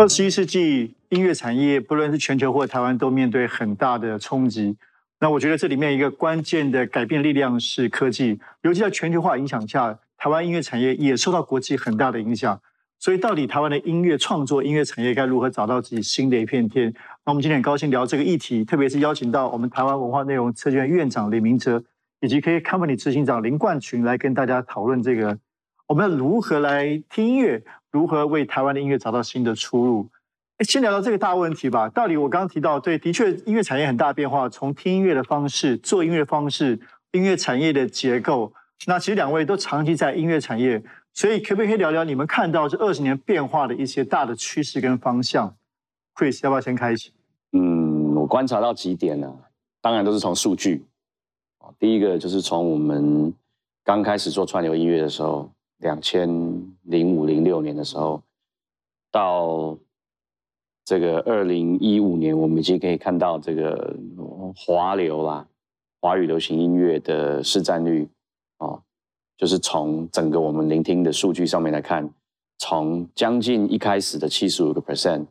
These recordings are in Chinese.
二十一世纪音乐产业，不论是全球或台湾，都面对很大的冲击。那我觉得这里面一个关键的改变力量是科技，尤其在全球化影响下，台湾音乐产业也受到国际很大的影响。所以，到底台湾的音乐创作、音乐产业该如何找到自己新的一片天？那我们今天很高兴聊这个议题，特别是邀请到我们台湾文化内容策院院长李明哲，以及 K Company 执行长林冠群来跟大家讨论这个，我们要如何来听音乐。如何为台湾的音乐找到新的出路？先聊到这个大问题吧。到底我刚刚提到，对，的确音乐产业很大变化，从听音乐的方式、做音乐方式、音乐产业的结构。那其实两位都长期在音乐产业，所以可不可以聊聊你们看到这二十年变化的一些大的趋势跟方向？Chris，要不要先开始？嗯，我观察到几点呢？当然都是从数据。第一个就是从我们刚开始做串流音乐的时候。两千零五零六年的时候，到这个二零一五年，我们已经可以看到这个华流啦，华语流行音乐的市占率哦，就是从整个我们聆听的数据上面来看，从将近一开始的七十五个 percent，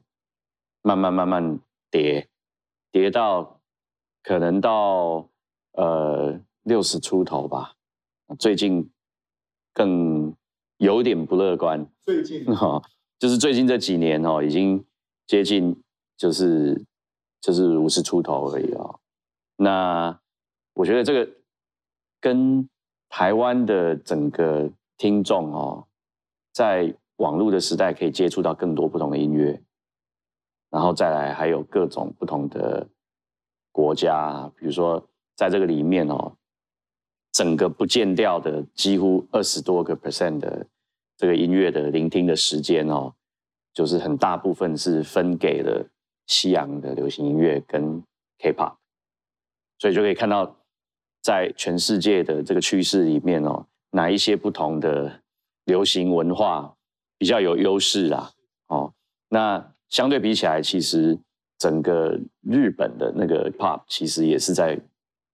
慢慢慢慢跌，跌到可能到呃六十出头吧，最近更。有点不乐观，最近哈，就是最近这几年哦，已经接近就是就是五十出头而已啊。那我觉得这个跟台湾的整个听众哦，在网络的时代可以接触到更多不同的音乐，然后再来还有各种不同的国家，比如说在这个里面哦。整个不见掉的几乎二十多个 percent 的这个音乐的聆听的时间哦，就是很大部分是分给了西洋的流行音乐跟 K-pop，所以就可以看到在全世界的这个趋势里面哦，哪一些不同的流行文化比较有优势啦？哦，那相对比起来，其实整个日本的那个 pop 其实也是在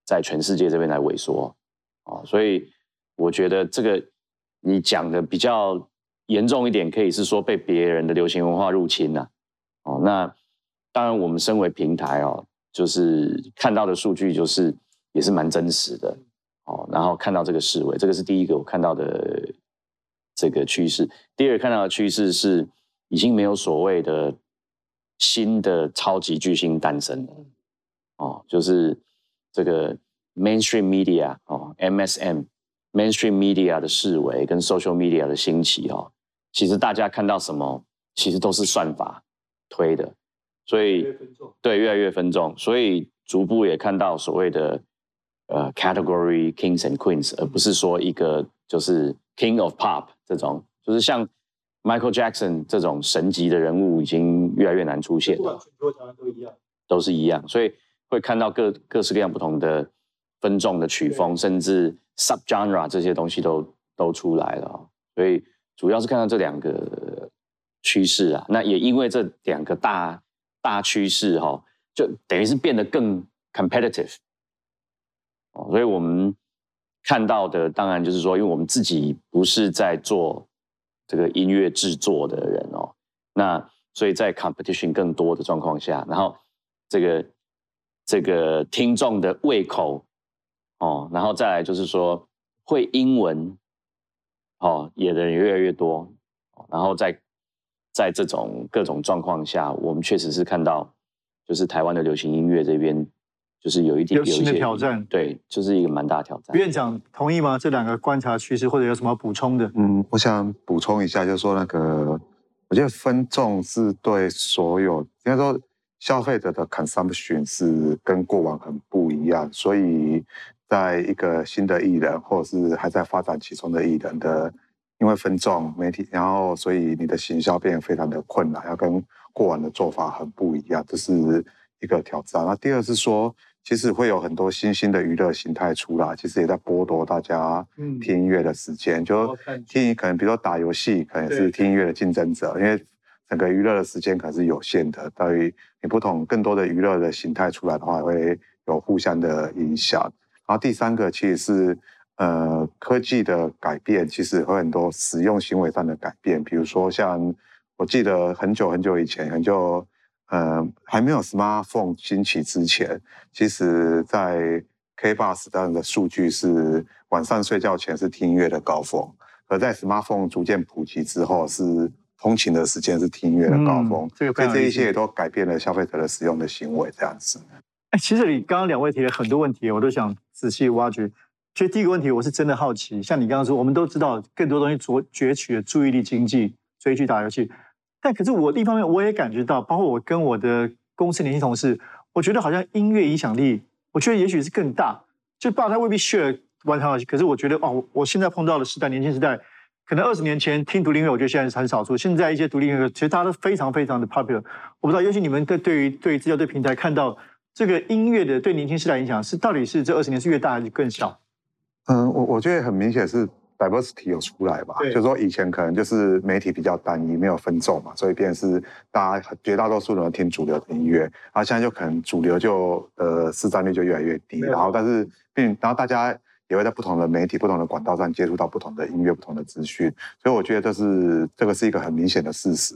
在全世界这边来萎缩。哦，所以我觉得这个你讲的比较严重一点，可以是说被别人的流行文化入侵了。哦，那当然我们身为平台哦，就是看到的数据就是也是蛮真实的。哦，然后看到这个思维，这个是第一个我看到的这个趋势。第二看到的趋势是已经没有所谓的新的超级巨星诞生了。哦，就是这个。Mainstream media 哦，MSM，Mainstream media 的思维跟 Social media 的兴起哦，其实大家看到什么，其实都是算法推的，所以对越来越分众，所以逐步也看到所谓的呃 category kings and queens，而不是说一个就是 king of pop 这种，就是像 Michael Jackson 这种神级的人物已经越来越难出现，不管全球台湾都一样，都是一样，所以会看到各各式各样不同的。分众的曲风，甚至 sub genre 这些东西都都出来了，所以主要是看到这两个趋势啊。那也因为这两个大大趋势哈，就等于是变得更 competitive 哦。所以我们看到的，当然就是说，因为我们自己不是在做这个音乐制作的人哦，那所以在 competition 更多的状况下，然后这个这个听众的胃口。哦，然后再来就是说会英文，哦，也的人越来越多，然后在在这种各种状况下，我们确实是看到，就是台湾的流行音乐这边，就是有一点有新的挑战，对，就是一个蛮大挑战。院长同意吗？这两个观察趋势，或者有什么补充的？嗯，我想补充一下，就是说那个，我觉得分众是对所有应该说消费者的 consumption 是跟过往很不一样，所以。在一个新的艺人，或者是还在发展其中的艺人的，因为分众媒体，然后所以你的行销变得非常的困难，要跟过往的做法很不一样，这是一个挑战。那第二是说，其实会有很多新兴的娱乐形态出来，其实也在剥夺大家听音乐的时间。就听可能比如说打游戏，可能是听音乐的竞争者，因为整个娱乐的时间可能是有限的。对于你不同更多的娱乐的形态出来的话，会有互相的影响。然后第三个其实是，呃，科技的改变，其实有很多使用行为上的改变。比如说像我记得很久很久以前，很久呃还没有 smartphone 兴起之前，其实在 K bus 这样的数据是晚上睡觉前是听音乐的高峰，而在 smartphone 逐渐普及之后，是通勤的时间是听音乐的高峰。这个所以这一切都改变了消费者的使用的行为，这样子。其实你刚刚两位提了很多问题，我都想仔细挖掘。其实第一个问题，我是真的好奇，像你刚刚说，我们都知道更多东西攫攫取了注意力经济，追剧打游戏。但可是我一方面我也感觉到，包括我跟我的公司年轻同事，我觉得好像音乐影响力，我觉得也许是更大。就爸他未必 share 玩游戏，可是我觉得哦，我现在碰到的时代，年轻时代，可能二十年前听独立音乐，我觉得现在是很少数。现在一些独立音乐，其实大家都非常非常的 popular。我不知道，尤其你们对对于对资料对平台看到这个音乐的对年轻时代影响，是到底是这二十年是越大还是更小？嗯，我我觉得很明显是 diversity 有出来吧，就是说以前可能就是媒体比较单一，没有分众嘛，所以便是大家绝大多数人听主流的音乐，然后现在就可能主流就呃市占率就越来越低，然后但是并然后大家也会在不同的媒体、不同的管道上接触到不同的音乐、不同的资讯，所以我觉得这是这个是一个很明显的事实。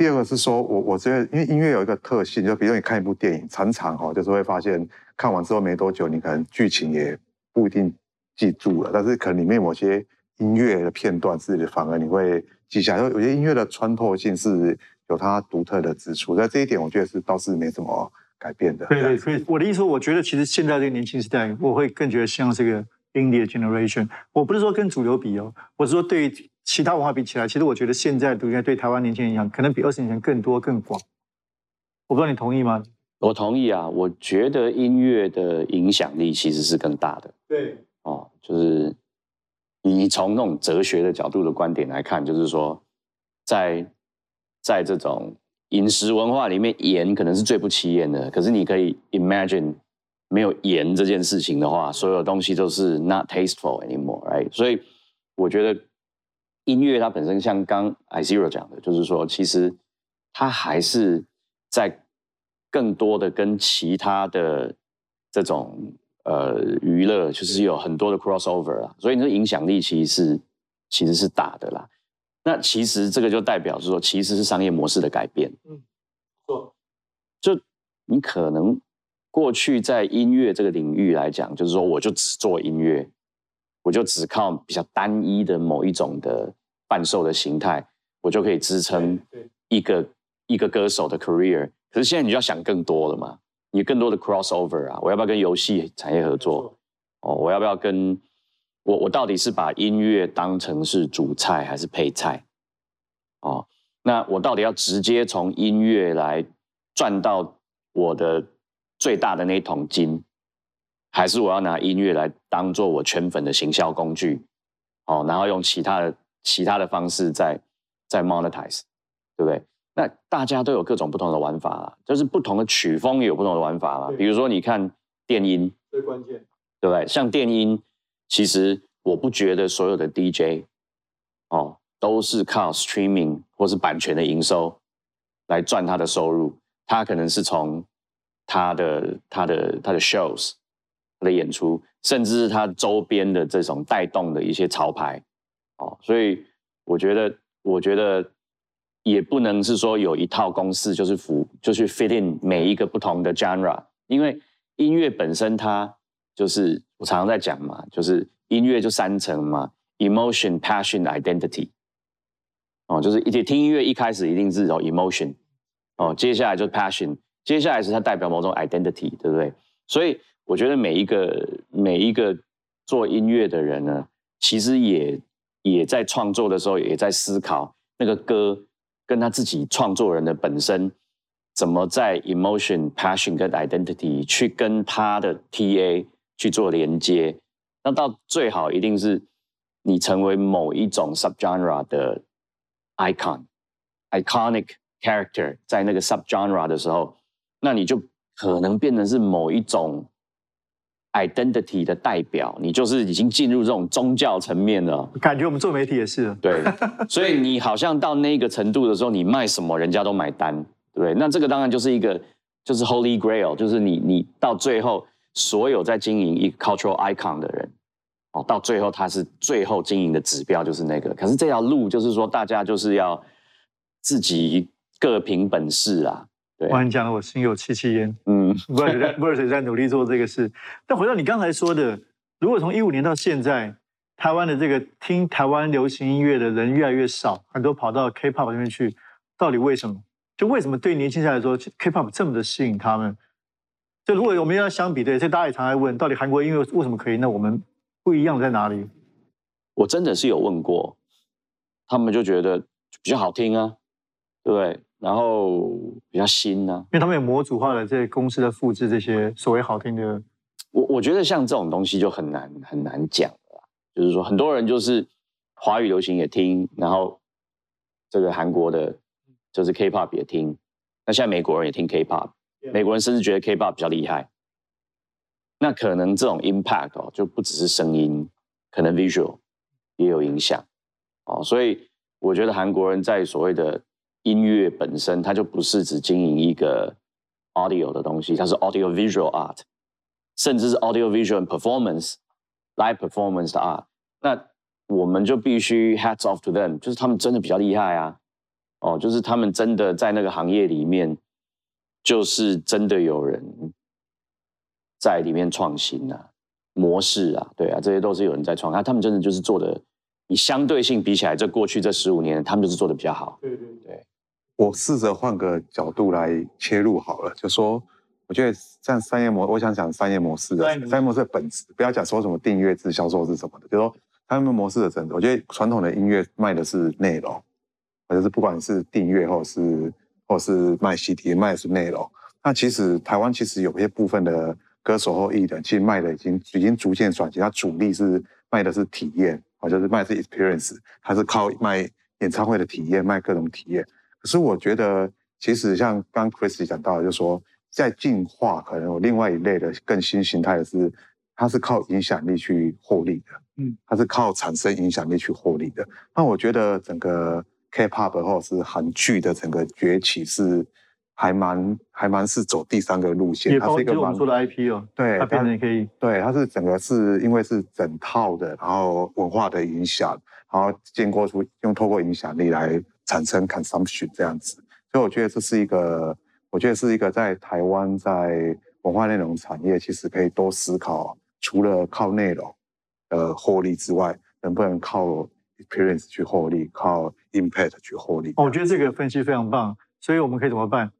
第二个是说我我觉得因为音乐有一个特性，就比如你看一部电影，常常哈就是会发现看完之后没多久，你可能剧情也不一定。记住了，但是可能里面某些音乐的片段是反而你会记下，因为有些音乐的穿透性是有它独特的之处，在这一点我觉得是倒是没什么改变的。对对，所以我的意思说，我觉得其实现在这个年轻时代，我会更觉得像这个 indie generation。我不是说跟主流比哦，我是说对其他文化比起来，其实我觉得现在独立对台湾年轻人影响可能比二十年前更多更广。我不知道你同意吗？我同意啊，我觉得音乐的影响力其实是更大的。对。哦，就是你从那种哲学的角度的观点来看，就是说，在在这种饮食文化里面，盐可能是最不起眼的。可是你可以 imagine 没有盐这件事情的话，所有东西都是 not tasteful anymore，right？所以我觉得音乐它本身像刚 I Zero 讲的，就是说，其实它还是在更多的跟其他的这种。呃，娱乐就是有很多的 crossover 啊，所以你的影响力其实是其实是大的啦。那其实这个就代表是说，其实是商业模式的改变。嗯，错。就你可能过去在音乐这个领域来讲，就是说我就只做音乐，我就只靠比较单一的某一种的伴奏的形态，我就可以支撑一个一个歌手的 career。可是现在你就要想更多了嘛。你更多的 crossover 啊，我要不要跟游戏产业合作？哦，我要不要跟我我到底是把音乐当成是主菜还是配菜？哦，那我到底要直接从音乐来赚到我的最大的那桶金，还是我要拿音乐来当做我圈粉的行销工具？哦，然后用其他的其他的方式在在 monetize，对不对？那大家都有各种不同的玩法啦，就是不同的曲风也有不同的玩法啦。比如说，你看电音，最关键，对不对？像电音，其实我不觉得所有的 DJ 哦都是靠 streaming 或是版权的营收来赚他的收入，他可能是从他的他的他的 shows 他的演出，甚至是他周边的这种带动的一些潮牌哦。所以我觉得，我觉得。也不能是说有一套公式就是服，就是 fit in 每一个不同的 genre，因为音乐本身它就是我常常在讲嘛，就是音乐就三层嘛，emotion、passion、identity。哦，就是一听音乐一开始一定是有 emotion，哦，接下来就是 passion，接下来是它代表某种 identity，对不对？所以我觉得每一个每一个做音乐的人呢，其实也也在创作的时候也在思考那个歌。跟他自己创作人的本身，怎么在 emotion、passion 跟 identity 去跟他的 TA 去做连接，那到最好一定是你成为某一种 subgenre 的 icon、iconic character，在那个 subgenre 的时候，那你就可能变成是某一种。Identity 的代表，你就是已经进入这种宗教层面了。感觉我们做媒体也是。对，所以你好像到那个程度的时候，你卖什么人家都买单，对不对？那这个当然就是一个，就是 Holy Grail，就是你你到最后所有在经营一个 cultural icon 的人，哦，到最后他是最后经营的指标就是那个。可是这条路就是说，大家就是要自己各凭本事啊。对，哇，你讲的我心有戚戚焉。嗯，不是在，不是在努力做这个事。但回到你刚才说的，如果从一五年到现在，台湾的这个听台湾流行音乐的人越来越少，很多跑到 K-pop 那边去，到底为什么？就为什么对年轻人来说，K-pop 这么的吸引他们？就如果我们要相比对，这大家也常在问，到底韩国音乐为什么可以？那我们不一样在哪里？我真的是有问过，他们就觉得比较好听啊，对不对？然后比较新啊，因为他们有模组化的这些公司的复制这些所谓好听的。我我觉得像这种东西就很难很难讲了，就是说很多人就是华语流行也听，然后这个韩国的，就是 K-pop 也听，那现在美国人也听 K-pop，美国人甚至觉得 K-pop 比较厉害。那可能这种 impact 哦，就不只是声音，可能 visual 也有影响哦。所以我觉得韩国人在所谓的音乐本身，它就不是只经营一个 audio 的东西，它是 audio visual art。甚至是 audio visual performance live performance 的 art，那我们就必须 hats off to them，就是他们真的比较厉害啊，哦，就是他们真的在那个行业里面，就是真的有人在里面创新啊，模式啊，对啊，这些都是有人在创，啊，他们真的就是做的，以相对性比起来，这过去这十五年，他们就是做的比较好。对对对，我试着换个角度来切入好了，就说。我觉得像商业模，我想讲商业模式的商业模式的本质，不要讲说什么订阅制销售是什么的，就说商业模式的整个，我觉得传统的音乐卖的是内容，或者是不管是订阅或者是或是卖 CD 卖的是内容。那其实台湾其实有些部分的歌手或艺人，其实卖的已经已经逐渐转型，它主力是卖的是体验，或者是卖的是 experience，他是靠卖演唱会的体验，卖各种体验。可是我觉得，其实像刚 Chris 讲到，的，就说。在进化，可能有另外一类的更新形态的是，它是靠影响力去获利的，嗯，它是靠产生影响力去获利的。那我觉得整个 K-pop 或者是韩剧的整个崛起是还蛮还蛮是走第三个路线，它是一个蛮出的 IP 哦，对，它变成可以，对，它是整个是因为是整套的，然后文化的影响，然后经过出用透过影响力来产生 consumption 这样子，所以我觉得这是一个。我觉得是一个在台湾在文化内容产业，其实可以多思考，除了靠内容呃获利之外，能不能靠 experience 去获利，靠 impact 去获利？我觉得这个分析非常棒，所以我们可以怎么办？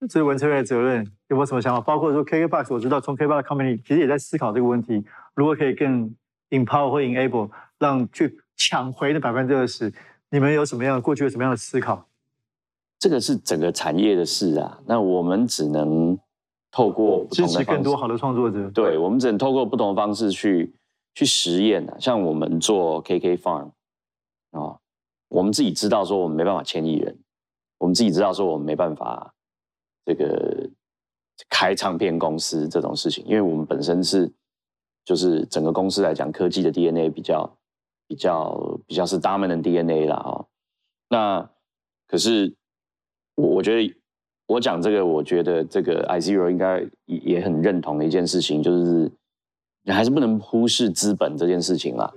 这是文策院的责任，有没有什么想法？包括说 KKBox，我知道从 KKBox company 其实也在思考这个问题，如果可以更 empower 或 enable 让去抢回的百分之二十，你们有什么样过去有什么样的思考？这个是整个产业的事啊，那我们只能透过支持更多好的创作者。对，我们只能透过不同的方式去去实验啊。像我们做 KK Farm 啊，我们自己知道说我们没办法签艺人，我们自己知道说我们没办法这个开唱片公司这种事情，因为我们本身是就是整个公司来讲，科技的 DNA 比较比较比较是 dominant DNA 啦哦。那可是。我我觉得我讲这个，我觉得这个 i zero 应该也也很认同的一件事情，就是你还是不能忽视资本这件事情啦。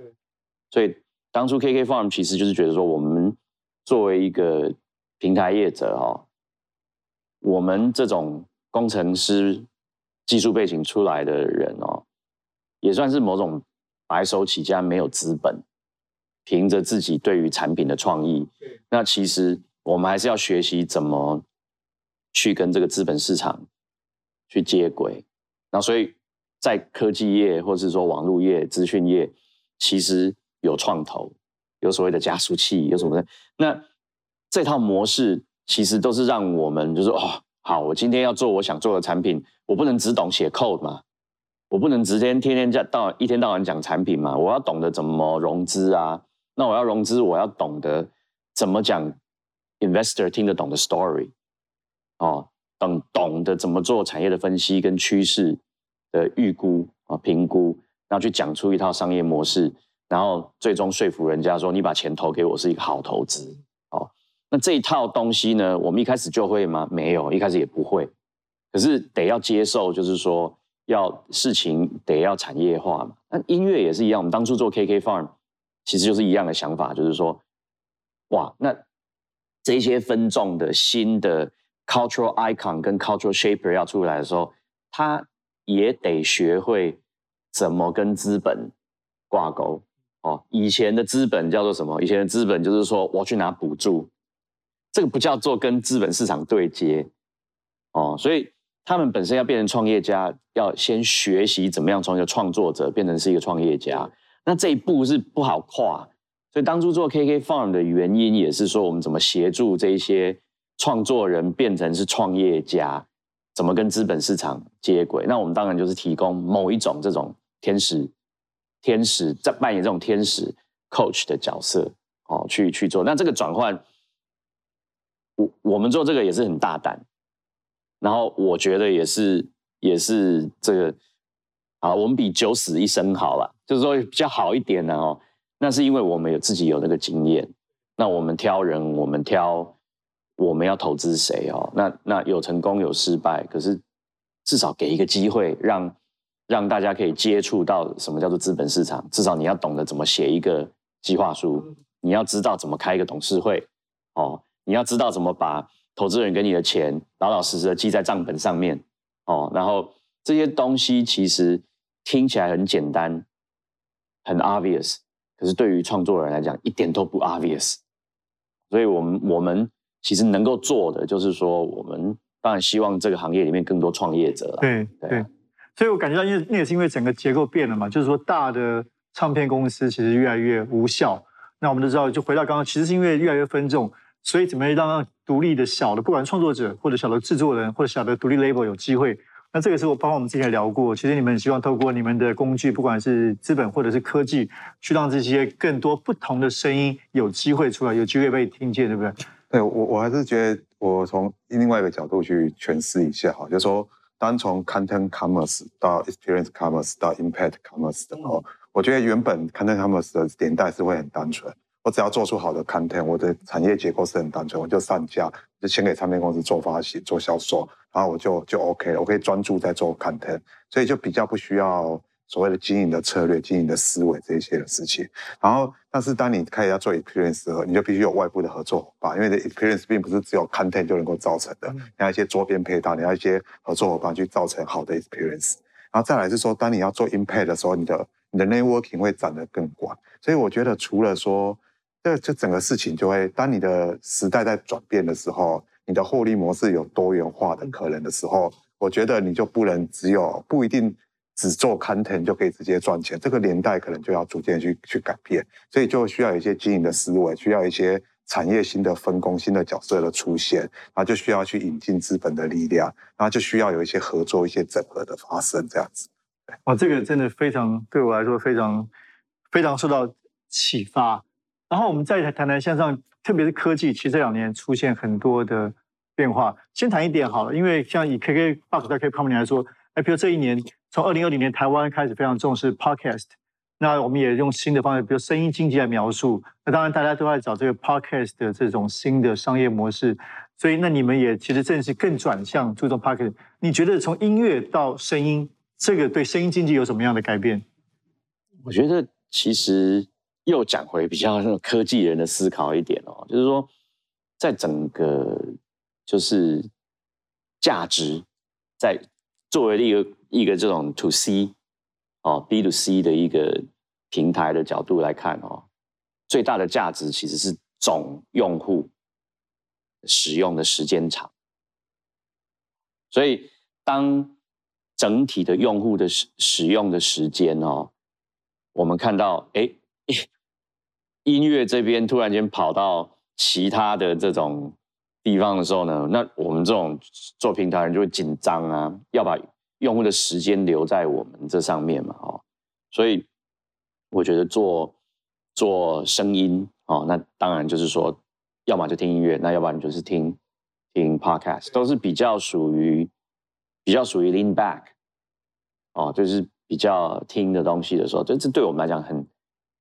所以当初 KK Farm 其实就是觉得说，我们作为一个平台业者哈，我们这种工程师技术背景出来的人哦，也算是某种白手起家，没有资本，凭着自己对于产品的创意，那其实。我们还是要学习怎么去跟这个资本市场去接轨，那所以在科技业或者是说网络业、资讯业，其实有创投，有所谓的加速器，有什么的？那这套模式其实都是让我们就是哦，好，我今天要做我想做的产品，我不能只懂写 code 嘛，我不能直接天天在到一天到晚讲产品嘛，我要懂得怎么融资啊，那我要融资，我要懂得怎么讲。Investor 听得懂的 story，哦，懂懂得怎么做产业的分析跟趋势的预估啊评估，然后去讲出一套商业模式，然后最终说服人家说你把钱投给我是一个好投资哦。那这一套东西呢，我们一开始就会吗？没有，一开始也不会。可是得要接受，就是说要事情得要产业化嘛。那音乐也是一样，我们当初做 KK Farm，其实就是一样的想法，就是说，哇，那。这些分众的新的 cultural icon 跟 cultural shaper 要出来的时候，他也得学会怎么跟资本挂钩。哦，以前的资本叫做什么？以前的资本就是说我去拿补助，这个不叫做跟资本市场对接。哦，所以他们本身要变成创业家，要先学习怎么样从一个创作者变成是一个创业家。那这一步是不好跨。所以当初做 KK Farm 的原因也是说，我们怎么协助这些创作人变成是创业家，怎么跟资本市场接轨？那我们当然就是提供某一种这种天使。天使在扮演这种天使 coach 的角色，哦，去去做。那这个转换，我我们做这个也是很大胆。然后我觉得也是也是这个啊，我们比九死一生好了，就是说比较好一点呢哦。那是因为我们有自己有那个经验。那我们挑人，我们挑我们要投资谁哦？那那有成功有失败，可是至少给一个机会让。让大家可以接触到什么叫做资本市场，至少你要懂得怎么写一个计划书，你要知道怎么开一个董事会，哦，你要知道怎么把投资人给你的钱老老实实的记在账本上面，哦，然后这些东西其实听起来很简单，很 obvious，可是对于创作人来讲一点都不 obvious，所以我们我们其实能够做的就是说，我们当然希望这个行业里面更多创业者，对对。所以我感觉到，因为那也是因为整个结构变了嘛，就是说大的唱片公司其实越来越无效。那我们都知道，就回到刚刚，其实是因为越来越分众，所以怎么让独立的小的，不管创作者或者小的制作人或者小的独立 label 有机会？那这个是我包括我们之前聊过，其实你们希望透过你们的工具，不管是资本或者是科技，去让这些更多不同的声音有机会出来，有机会被听见，对不对？对我我还是觉得，我从另外一个角度去诠释一下哈，就说。单从 content commerce 到 experience commerce 到 impact commerce 的话，我觉得原本 content commerce 的年代是会很单纯，我只要做出好的 content，我的产业结构是很单纯，我就上架，就先给唱片公司做发行、做销售，然后我就就 OK 了，我可以专注在做 content，所以就比较不需要。所谓的经营的策略、经营的思维这一些的事情，然后，但是当你开始要做 experience 时候，你就必须有外部的合作伙伴，因为 experience 并不是只有 content 就能够造成的，你要一些周边配套，你要一些合作伙伴去造成好的 experience。然后再来是说，当你要做 impact 的时候，你的你的 networking 会展得更广。所以我觉得，除了说这这整个事情就会，当你的时代在转变的时候，你的获利模式有多元化的可能的时候，我觉得你就不能只有不一定。只做 content 就可以直接赚钱，这个年代可能就要逐渐去去改变，所以就需要一些经营的思维，需要一些产业新的分工、新的角色的出现，然后就需要去引进资本的力量，然后就需要有一些合作、一些整合的发生，这样子。哇，这个真的非常对我来说非常非常受到启发。然后我们再谈谈线上，特别是科技，其实这两年出现很多的变化。先谈一点好了，因为像以 KK Box 在 KK Company 来说，哎，比如这一年。从二零二零年，台湾开始非常重视 podcast，那我们也用新的方式，比如声音经济来描述。那当然，大家都在找这个 podcast 的这种新的商业模式。所以，那你们也其实正是更转向注重 podcast。你觉得从音乐到声音，这个对声音经济有什么样的改变？我觉得其实又讲回比较那种科技人的思考一点哦，就是说，在整个就是价值在作为一个。一个这种 to C 哦 B to C 的一个平台的角度来看哦，最大的价值其实是总用户使用的时间长。所以当整体的用户的使使用的时间哦，我们看到哎，音乐这边突然间跑到其他的这种地方的时候呢，那我们这种做平台人就会紧张啊，要把。用户的时间留在我们这上面嘛，哦，所以我觉得做做声音哦，那当然就是说，要么就听音乐，那要不然就是听听 podcast，都是比较属于比较属于 lean back，哦，就是比较听的东西的时候，这这对我们来讲很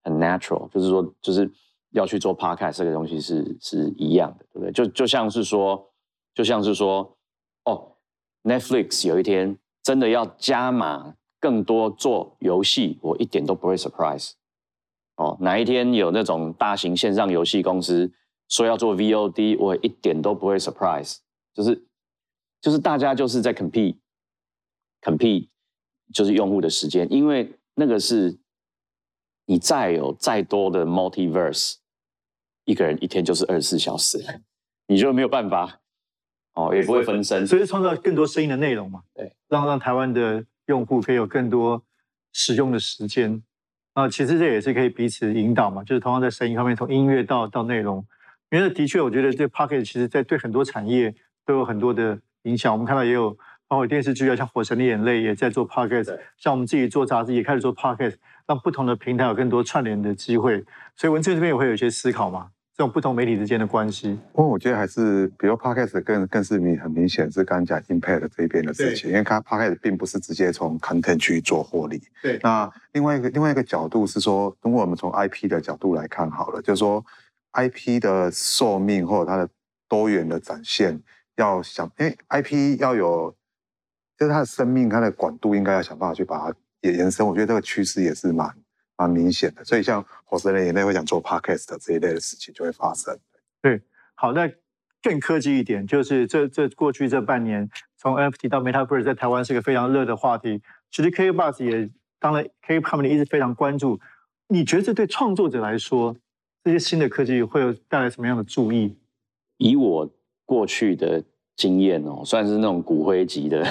很 natural，就是说就是要去做 podcast 这个东西是是一样的，对不对？就就像是说，就像是说，哦，Netflix 有一天。真的要加码更多做游戏，我一点都不会 surprise。哦，哪一天有那种大型线上游戏公司说要做 VOD，我一点都不会 surprise，就是就是大家就是在 compete，compete 就是用户的时间，因为那个是你再有再多的 multiverse，一个人一天就是二十四小时，你就没有办法哦，也不会分身，所以创造更多声音的内容嘛，对，让让台湾的用户可以有更多使用的时间。啊，其实这也是可以彼此引导嘛，就是同样在声音方面，从音乐到到内容，因为的确，我觉得这 Pocket 其实在对很多产业都有很多的影响。我们看到也有包括电视剧啊，像《火神的眼泪》也在做 Pocket，像我们自己做杂志也开始做 Pocket，让不同的平台有更多串联的机会。所以文字这边也会有一些思考嘛。这种不同媒体之间的关系，不过我觉得还是，比如 podcast 更更是明很明显是刚刚讲 impact 这边的事情，因为它 podcast 并不是直接从 content 去做获利。对。那另外一个另外一个角度是说，如果我们从 IP 的角度来看好了，就是说 IP 的寿命或者它的多元的展现，要想，因为 IP 要有，就是它的生命，它的广度应该要想办法去把它延延伸。我觉得这个趋势也是蛮。蛮明显的，所以像火神的眼泪会想做 podcast 这一类的事情就会发生。对，好，那更科技一点，就是这这过去这半年，从 NFT 到 Metaverse 在台湾是个非常热的话题。其实 K Bus 也当然 K Company 一直非常关注。你觉得这对创作者来说，这些新的科技会有带来什么样的注意？以我过去的经验哦，算是那种骨灰级的，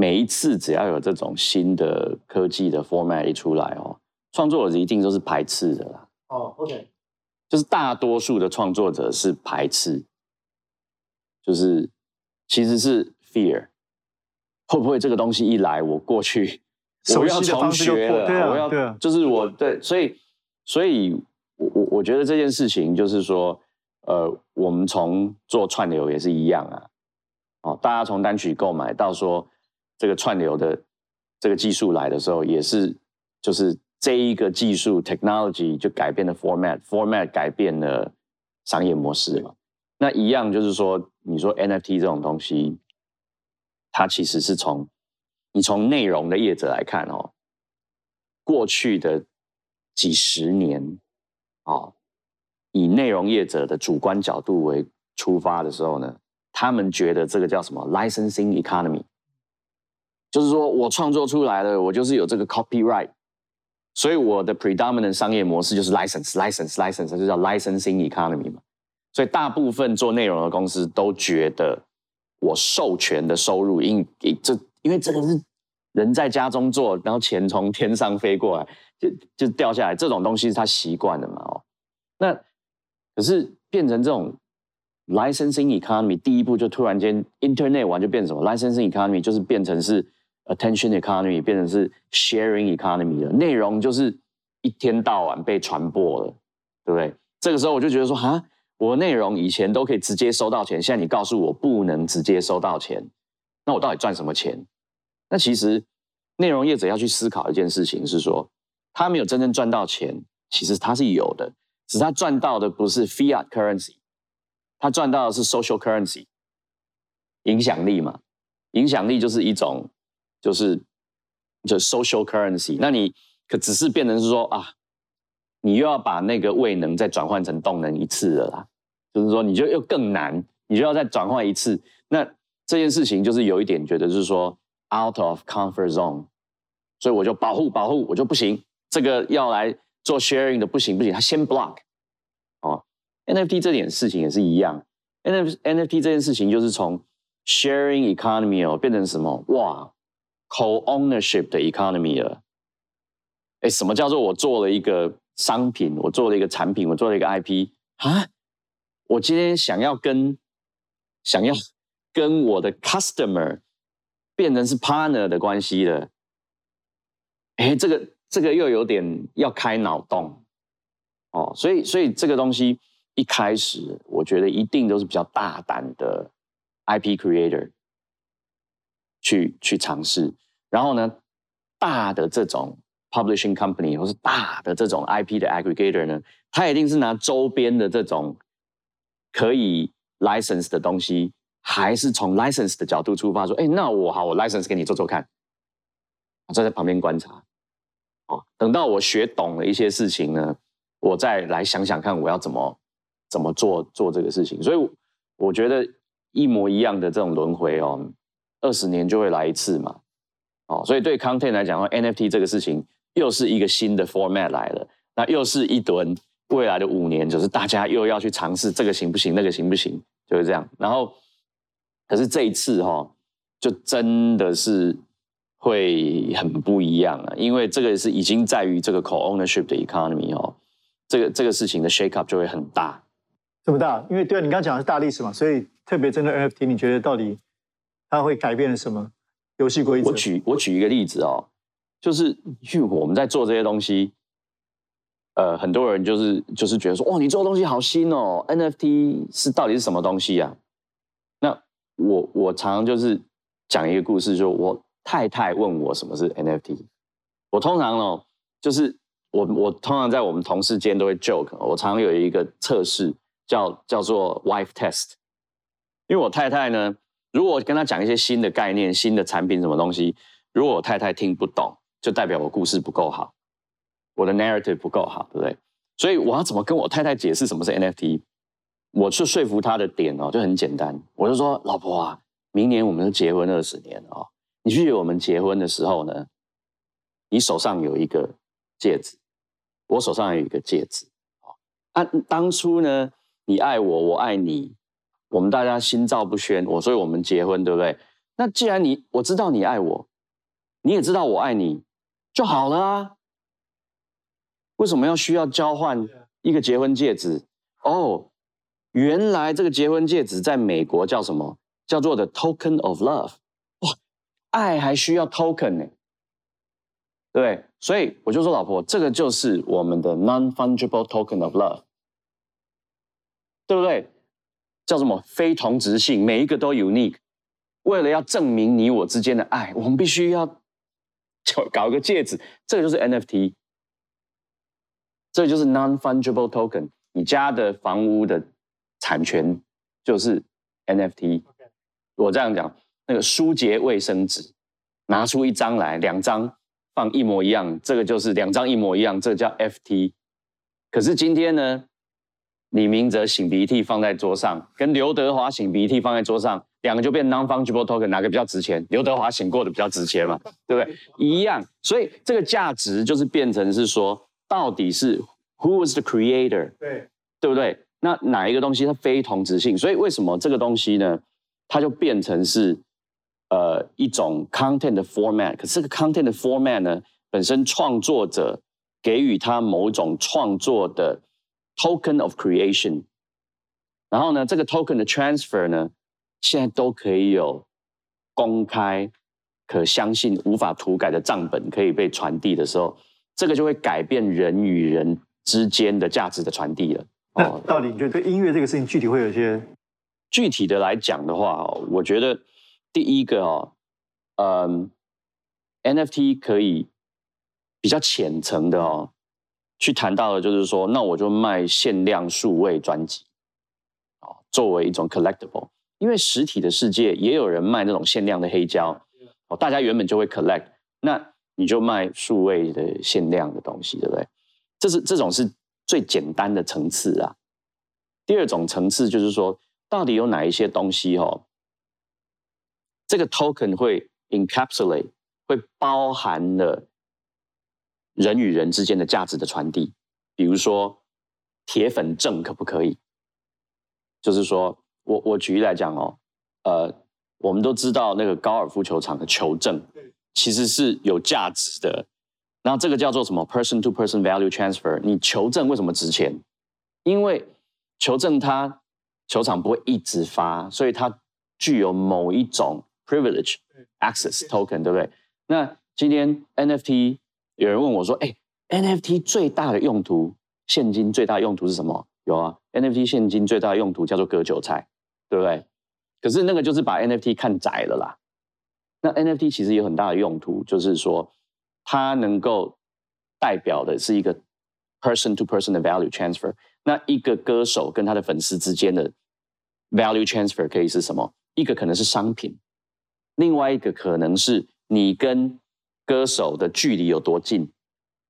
每一次只要有这种新的科技的 format 一出来哦。创作者一定都是排斥的啦。哦，OK，就是大多数的创作者是排斥，就是其实是 fear，会不会这个东西一来，我过去 我要重学了，我要就是我对，所以所以我我我觉得这件事情就是说，呃，我们从做串流也是一样啊，哦，大家从单曲购买到说这个串流的这个技术来的时候，也是就是。这一个技术 technology 就改变了 format，format 改变了商业模式嘛？那一样就是说，你说 NFT 这种东西，它其实是从你从内容的业者来看哦，过去的几十年，哦，以内容业者的主观角度为出发的时候呢，他们觉得这个叫什么 licensing economy，就是说我创作出来的，我就是有这个 copyright。所以我的 predominant 商业模式就是 license license license，就叫 licensing economy 嘛。所以大部分做内容的公司都觉得，我授权的收入，因这因为这个是人在家中做，然后钱从天上飞过来，就就掉下来，这种东西是他习惯的嘛。哦，那可是变成这种 licensing economy，第一步就突然间 internet 完就变成什么 licensing economy，就是变成是。Attention economy 变成是 sharing economy 了，内容就是一天到晚被传播了，对不对？这个时候我就觉得说，哈，我的内容以前都可以直接收到钱，现在你告诉我不能直接收到钱，那我到底赚什么钱？那其实内容业者要去思考一件事情，是说他没有真正赚到钱，其实他是有的，只是他赚到的不是 fiat currency，他赚到的是 social currency，影响力嘛，影响力就是一种。就是就 social currency，那你可只是变成是说啊，你又要把那个位能再转换成动能一次了啦，就是说你就又更难，你就要再转换一次。那这件事情就是有一点觉得就是说 out of comfort zone，所以我就保护保护，我就不行，这个要来做 sharing 的不行不行，他先 block。哦，NFT 这点事情也是一样，NFT NFT 这件事情就是从 sharing economy 哦变成什么？哇？Co-ownership 的 economy 了，哎，什么叫做我做了一个商品，我做了一个产品，我做了一个 IP 啊？我今天想要跟想要 跟我的 customer 变成是 partner 的关系了，哎，这个这个又有点要开脑洞哦，所以所以这个东西一开始我觉得一定都是比较大胆的 IP creator。去去尝试，然后呢，大的这种 publishing company 或是大的这种 IP 的 aggregator 呢，他一定是拿周边的这种可以 license 的东西，还是从 license 的角度出发，说，哎，那我好，我 license 给你做做看，我站在旁边观察，哦，等到我学懂了一些事情呢，我再来想想看我要怎么怎么做做这个事情。所以我觉得一模一样的这种轮回哦，二十年就会来一次嘛。哦，所以对 content 来讲的话，NFT 这个事情又是一个新的 format 来了，那又是一轮未来的五年，就是大家又要去尝试这个行不行，那个行不行，就是这样。然后，可是这一次哈，就真的是会很不一样啊，因为这个是已经在于这个 co-ownership 的 economy 哦，这个这个事情的 shake up 就会很大。这么大？因为对啊，你刚刚讲的是大历史嘛，所以特别针对 NFT，你觉得到底它会改变什么？游戏规则。我举我举一个例子哦，就是因为我们在做这些东西，呃，很多人就是就是觉得说，哇，你做的东西好新哦，NFT 是到底是什么东西啊？那我我常常就是讲一个故事，就我太太问我什么是 NFT，我通常哦，就是我我通常在我们同事间都会 joke，我常常有一个测试叫叫做 wife test，因为我太太呢。如果我跟他讲一些新的概念、新的产品什么东西，如果我太太听不懂，就代表我故事不够好，我的 narrative 不够好，对不对？所以我要怎么跟我太太解释什么是 NFT？我去说服她的点哦，就很简单，我就说：老婆啊，明年我们就结婚二十年哦，你记得我们结婚的时候呢，你手上有一个戒指，我手上有一个戒指，啊，当初呢，你爱我，我爱你。我们大家心照不宣，我所以我们结婚，对不对？那既然你我知道你爱我，你也知道我爱你，就好了啊。为什么要需要交换一个结婚戒指？哦，原来这个结婚戒指在美国叫什么？叫做的 token of love。哇，爱还需要 token 呢？对，所以我就说，老婆，这个就是我们的 non-fungible token of love，对不对？叫什么非同质性？每一个都 unique。为了要证明你我之间的爱，我们必须要搞搞个戒指，这个就是 NFT，这就是 non-fungible token。你家的房屋的产权就是 NFT。我这样讲，那个书洁卫生纸，拿出一张来，两张放一模一样，这个就是两张一模一样，这叫 FT。可是今天呢？李明哲擤鼻涕放在桌上，跟刘德华擤鼻涕放在桌上，两个就变 non-fungible token，哪个比较值钱？刘德华擤过的比较值钱嘛，对不对？一样，所以这个价值就是变成是说，到底是 who was the creator？对，对不对？那哪一个东西它非同质性？所以为什么这个东西呢？它就变成是呃一种 content 的 format。可是这个 content 的 format 呢，本身创作者给予它某种创作的。Token of creation，然后呢，这个 token 的 transfer 呢，现在都可以有公开、可相信、无法涂改的账本可以被传递的时候，这个就会改变人与人之间的价值的传递了。哦，到底你觉得对音乐这个事情具体会有一些具体的来讲的话，我觉得第一个哦，嗯，NFT 可以比较浅层的哦。去谈到的就是说，那我就卖限量数位专辑，啊，作为一种 collectible，因为实体的世界也有人卖那种限量的黑胶，哦，大家原本就会 collect，那你就卖数位的限量的东西，对不对？这是这种是最简单的层次啊。第二种层次就是说，到底有哪一些东西哦，这个 token 会 encapsulate，会包含了。人与人之间的价值的传递，比如说铁粉证可不可以？就是说我我举例来讲哦，呃，我们都知道那个高尔夫球场的球证，其实是有价值的。然后这个叫做什么 person to person value transfer？你球证为什么值钱？因为球证它球场不会一直发，所以它具有某一种 privilege access token，对不对？那今天 NFT。有人问我说：“哎，NFT 最大的用途，现金最大用途是什么？有啊，NFT 现金最大的用途叫做割韭菜，对不对？可是那个就是把 NFT 看窄了啦。那 NFT 其实有很大的用途，就是说它能够代表的是一个 person to person 的 value transfer。那一个歌手跟他的粉丝之间的 value transfer 可以是什么？一个可能是商品，另外一个可能是你跟。”歌手的距离有多近？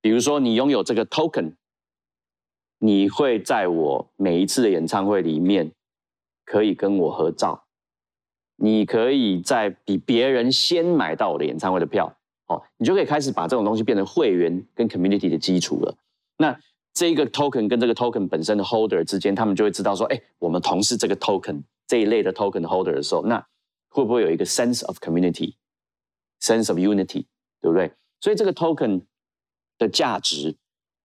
比如说，你拥有这个 token，你会在我每一次的演唱会里面可以跟我合照，你可以在比别人先买到我的演唱会的票，哦，你就可以开始把这种东西变成会员跟 community 的基础了。那这个 token 跟这个 token 本身的 holder 之间，他们就会知道说，哎，我们同是这个 token 这一类的 token holder 的时候，那会不会有一个 sense of community，sense of unity，对不对？所以这个 token 的价值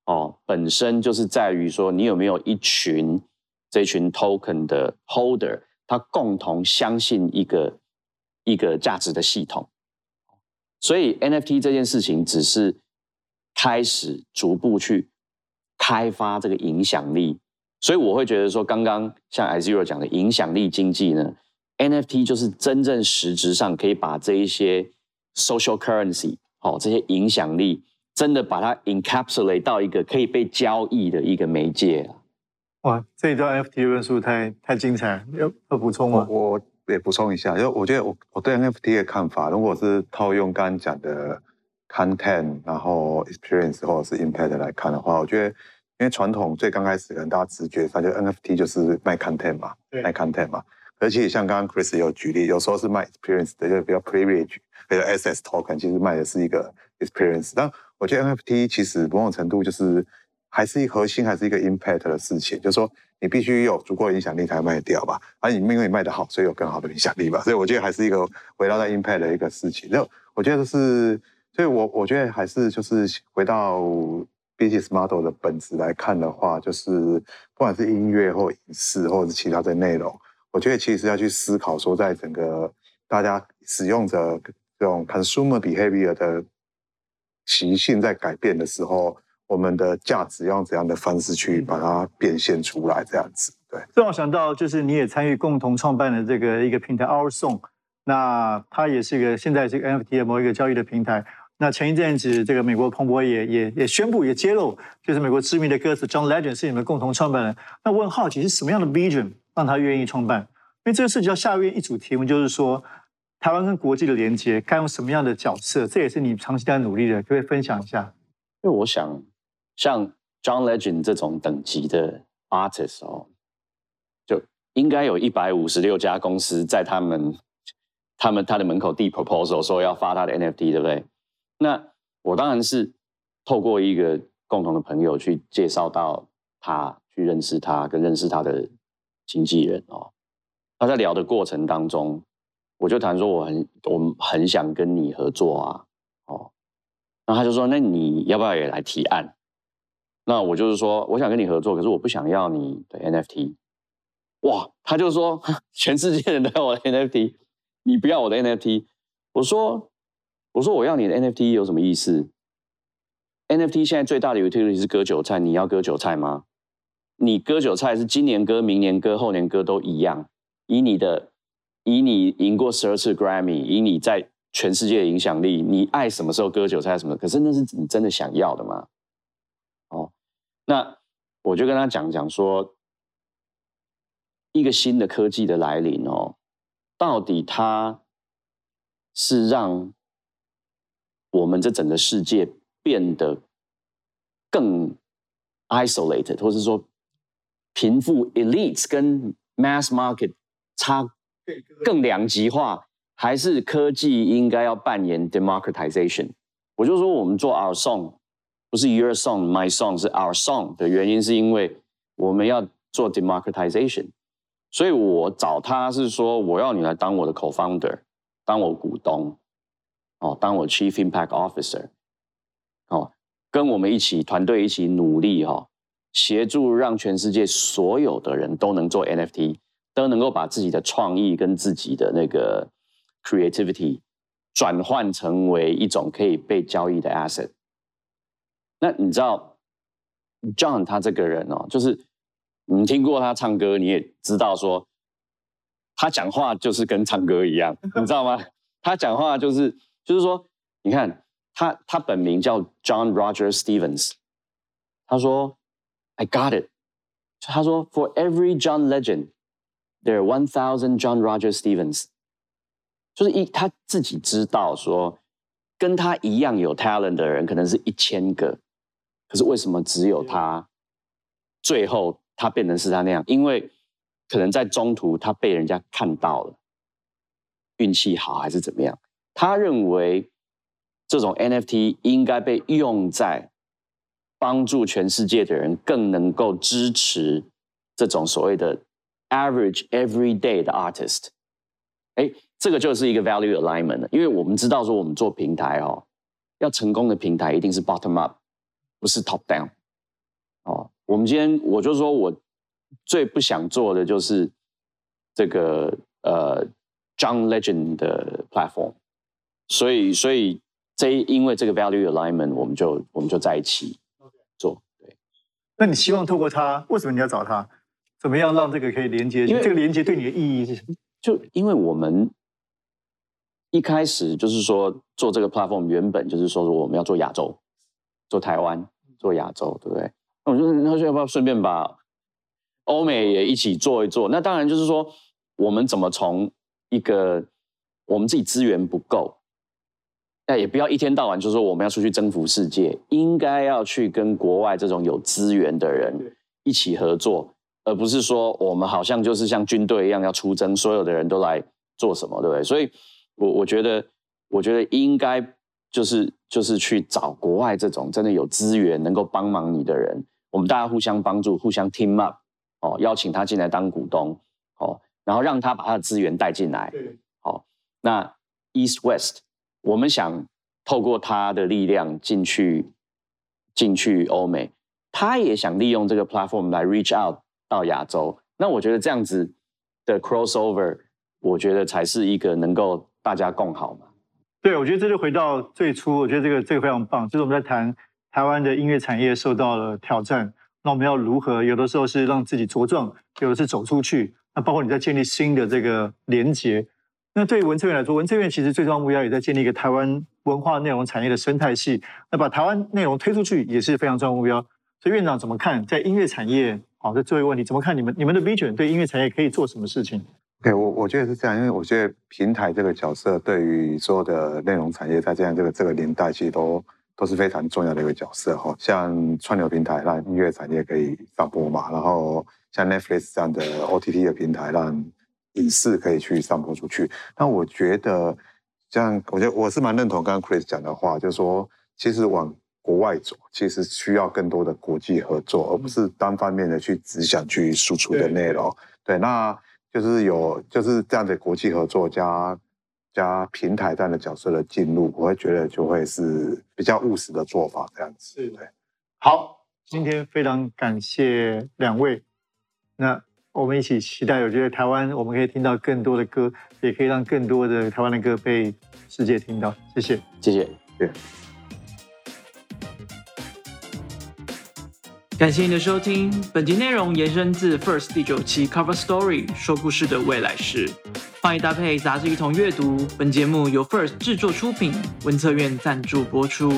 哦，本身就是在于说，你有没有一群这群 token 的 holder，他共同相信一个一个价值的系统。所以 NFT 这件事情只是开始逐步去。开发这个影响力，所以我会觉得说，刚刚像 i zero 讲的影响力经济呢，NFT 就是真正实质上可以把这一些 social currency 哦，这些影响力真的把它 encapsulate 到一个可以被交易的一个媒介哇，这一段 NFT 论述太太精彩，要要补充吗？我也补充一下，因为我觉得我我对 NFT 的看法，如果是套用刚刚讲的。content，然后 experience 或者是 impact 来看的话，我觉得，因为传统最刚开始可能大家直觉，它就 NFT 就是卖 content 嘛，卖 content 嘛。而且像刚刚 Chris 有举例，有时候是卖 experience 的，就比较 privilege，比如 SS token，其实卖的是一个 experience。但我觉得 NFT 其实某种程度就是还是一核心，还是一个 impact 的事情，就是说你必须有足够的影响力才卖掉吧。而你因为你卖的好，所以有更好的影响力吧。所以我觉得还是一个围绕在 impact 的一个事情。就我觉得是。所以，我我觉得还是就是回到 business model 的本质来看的话，就是不管是音乐或影视，或者是其他的内容，我觉得其实要去思考说，在整个大家使用者这种 consumer behavior 的习性在改变的时候，我们的价值要用怎样的方式去把它变现出来，这样子。对，让我想到就是你也参与共同创办的这个一个平台 Our Song，那它也是一个现在是 NFT 的某一个交易的平台。那前一阵子，这个美国彭博也也也宣布也揭露，就是美国知名的歌手 John Legend 是你们共同创办人。那我很好奇是什么样的 vision 让他愿意创办？因为这个涉及到下面一组题目，就是说台湾跟国际的连接该用什么样的角色？这也是你长期在努力的，可不可以分享一下？因为我想，像 John Legend 这种等级的 artist 哦，就应该有一百五十六家公司在他们他们他的门口递 proposal 说要发他的 NFT，对不对？那我当然是透过一个共同的朋友去介绍到他，去认识他，跟认识他的经纪人哦。他在聊的过程当中，我就谈说我很我很想跟你合作啊，哦，那他就说那你要不要也来提案？那我就是说我想跟你合作，可是我不想要你的 NFT。哇，他就说 全世界人都要我的 NFT，你不要我的 NFT。我说。我说我要你的 NFT 有什么意思？NFT 现在最大的 utility 是割韭菜，你要割韭菜吗？你割韭菜是今年割、明年割、后年割都一样。以你的，以你赢过十二次 Grammy，以你在全世界的影响力，你爱什么时候割韭菜什么？可是那是你真的想要的吗？哦，那我就跟他讲讲说，一个新的科技的来临哦，到底它是让我们这整个世界变得更 isolated，或者说贫富 elites 跟 mass market 差更两极化，还是科技应该要扮演 democratization？我就说我们做 our song 不是 your song my song 是 our song 的原因，是因为我们要做 democratization，所以我找他是说我要你来当我的 co-founder，当我股东。哦，当我 Chief Impact Officer，哦，跟我们一起团队一起努力哈，协助让全世界所有的人都能做 NFT，都能够把自己的创意跟自己的那个 creativity 转换成为一种可以被交易的 asset。那你知道 John 他这个人哦，就是你听过他唱歌，你也知道说他讲话就是跟唱歌一样，你知道吗？他讲话就是。就是说，你看他，他本名叫 John Roger Stevens。他说：“I got it。”他说：“For every John legend, there are one thousand John Roger Stevens。”就是一他自己知道说，跟他一样有 talent 的人可能是一千个，可是为什么只有他最后他变成是他那样，因为可能在中途他被人家看到了，运气好还是怎么样？他认为这种 NFT 应该被用在帮助全世界的人更能够支持这种所谓的 average everyday 的 artist。哎，这个就是一个 value alignment 了，因为我们知道说我们做平台哦，要成功的平台一定是 bottom up，不是 top down。哦，我们今天我就说我最不想做的就是这个呃 John Legend 的 platform。所以，所以这因为这个 value alignment，我们就我们就在一起做。对，那你希望透过他，为什么你要找他？怎么样让这个可以连接？因为这个连接对你的意义是什么？就因为我们一开始就是说做这个 platform，原本就是说我们要做亚洲，做台湾，做亚洲，对不对？那我就那就要不要顺便把欧美也一起做一做？那当然就是说，我们怎么从一个我们自己资源不够。那也不要一天到晚就说我们要出去征服世界，应该要去跟国外这种有资源的人一起合作，而不是说我们好像就是像军队一样要出征，所有的人都来做什么，对不对？所以，我我觉得，我觉得应该就是就是去找国外这种真的有资源能够帮忙你的人，我们大家互相帮助，互相 team up，哦，邀请他进来当股东，哦，然后让他把他的资源带进来，好，那 East West。我们想透过他的力量进去进去欧美，他也想利用这个 platform 来 reach out 到亚洲。那我觉得这样子的 crossover，我觉得才是一个能够大家共好嘛。对，我觉得这就回到最初，我觉得这个这个非常棒，就是我们在谈台湾的音乐产业受到了挑战，那我们要如何？有的时候是让自己茁壮，有的是走出去。那包括你在建立新的这个连接。那对于文策院来说，文策院其实最重要目标也在建立一个台湾文化内容产业的生态系。那把台湾内容推出去也是非常重要目标。所以院长怎么看在音乐产业？好，这最后一个问题，怎么看你们你们的 vision 对音乐产业可以做什么事情？OK，我我觉得是这样，因为我觉得平台这个角色对于所有的内容产业在这样这个这个年代，其实都都是非常重要的一个角色哈。像串流平台让音乐产业可以上播嘛，然后像 Netflix 这样的 OTT 的平台让影视可以去散播出去，那我觉得，这样，我觉得我是蛮认同刚刚 Chris 讲的话，就是说，其实往国外走，其实需要更多的国际合作，而不是单方面的去只想去输出的内容。对，那就是有就是这样的国际合作加加平台这样的角色的进入，我会觉得就会是比较务实的做法，这样子。是，对。好，今天非常感谢两位，那。我们一起期待，我觉得台湾我们可以听到更多的歌，也可以让更多的台湾的歌被世界听到。谢谢，谢谢，对。感谢你的收听，本集内容延伸自 First 第九期 Cover Story 说故事的未来式，欢迎搭配杂志一同阅读。本节目由 First 制作出品，文策院赞助播出。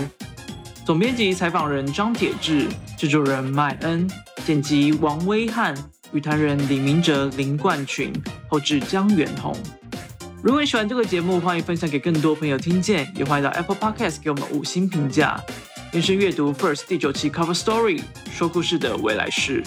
总编辑采访人张铁志，制作人麦恩，剪辑王威汉。语坛人李明哲、林冠群，后置江远宏。如果你喜欢这个节目，欢迎分享给更多朋友听见，也欢迎到 Apple Podcast 给我们五星评价。延伸阅读 First 第九期 Cover Story，说故事的未来式。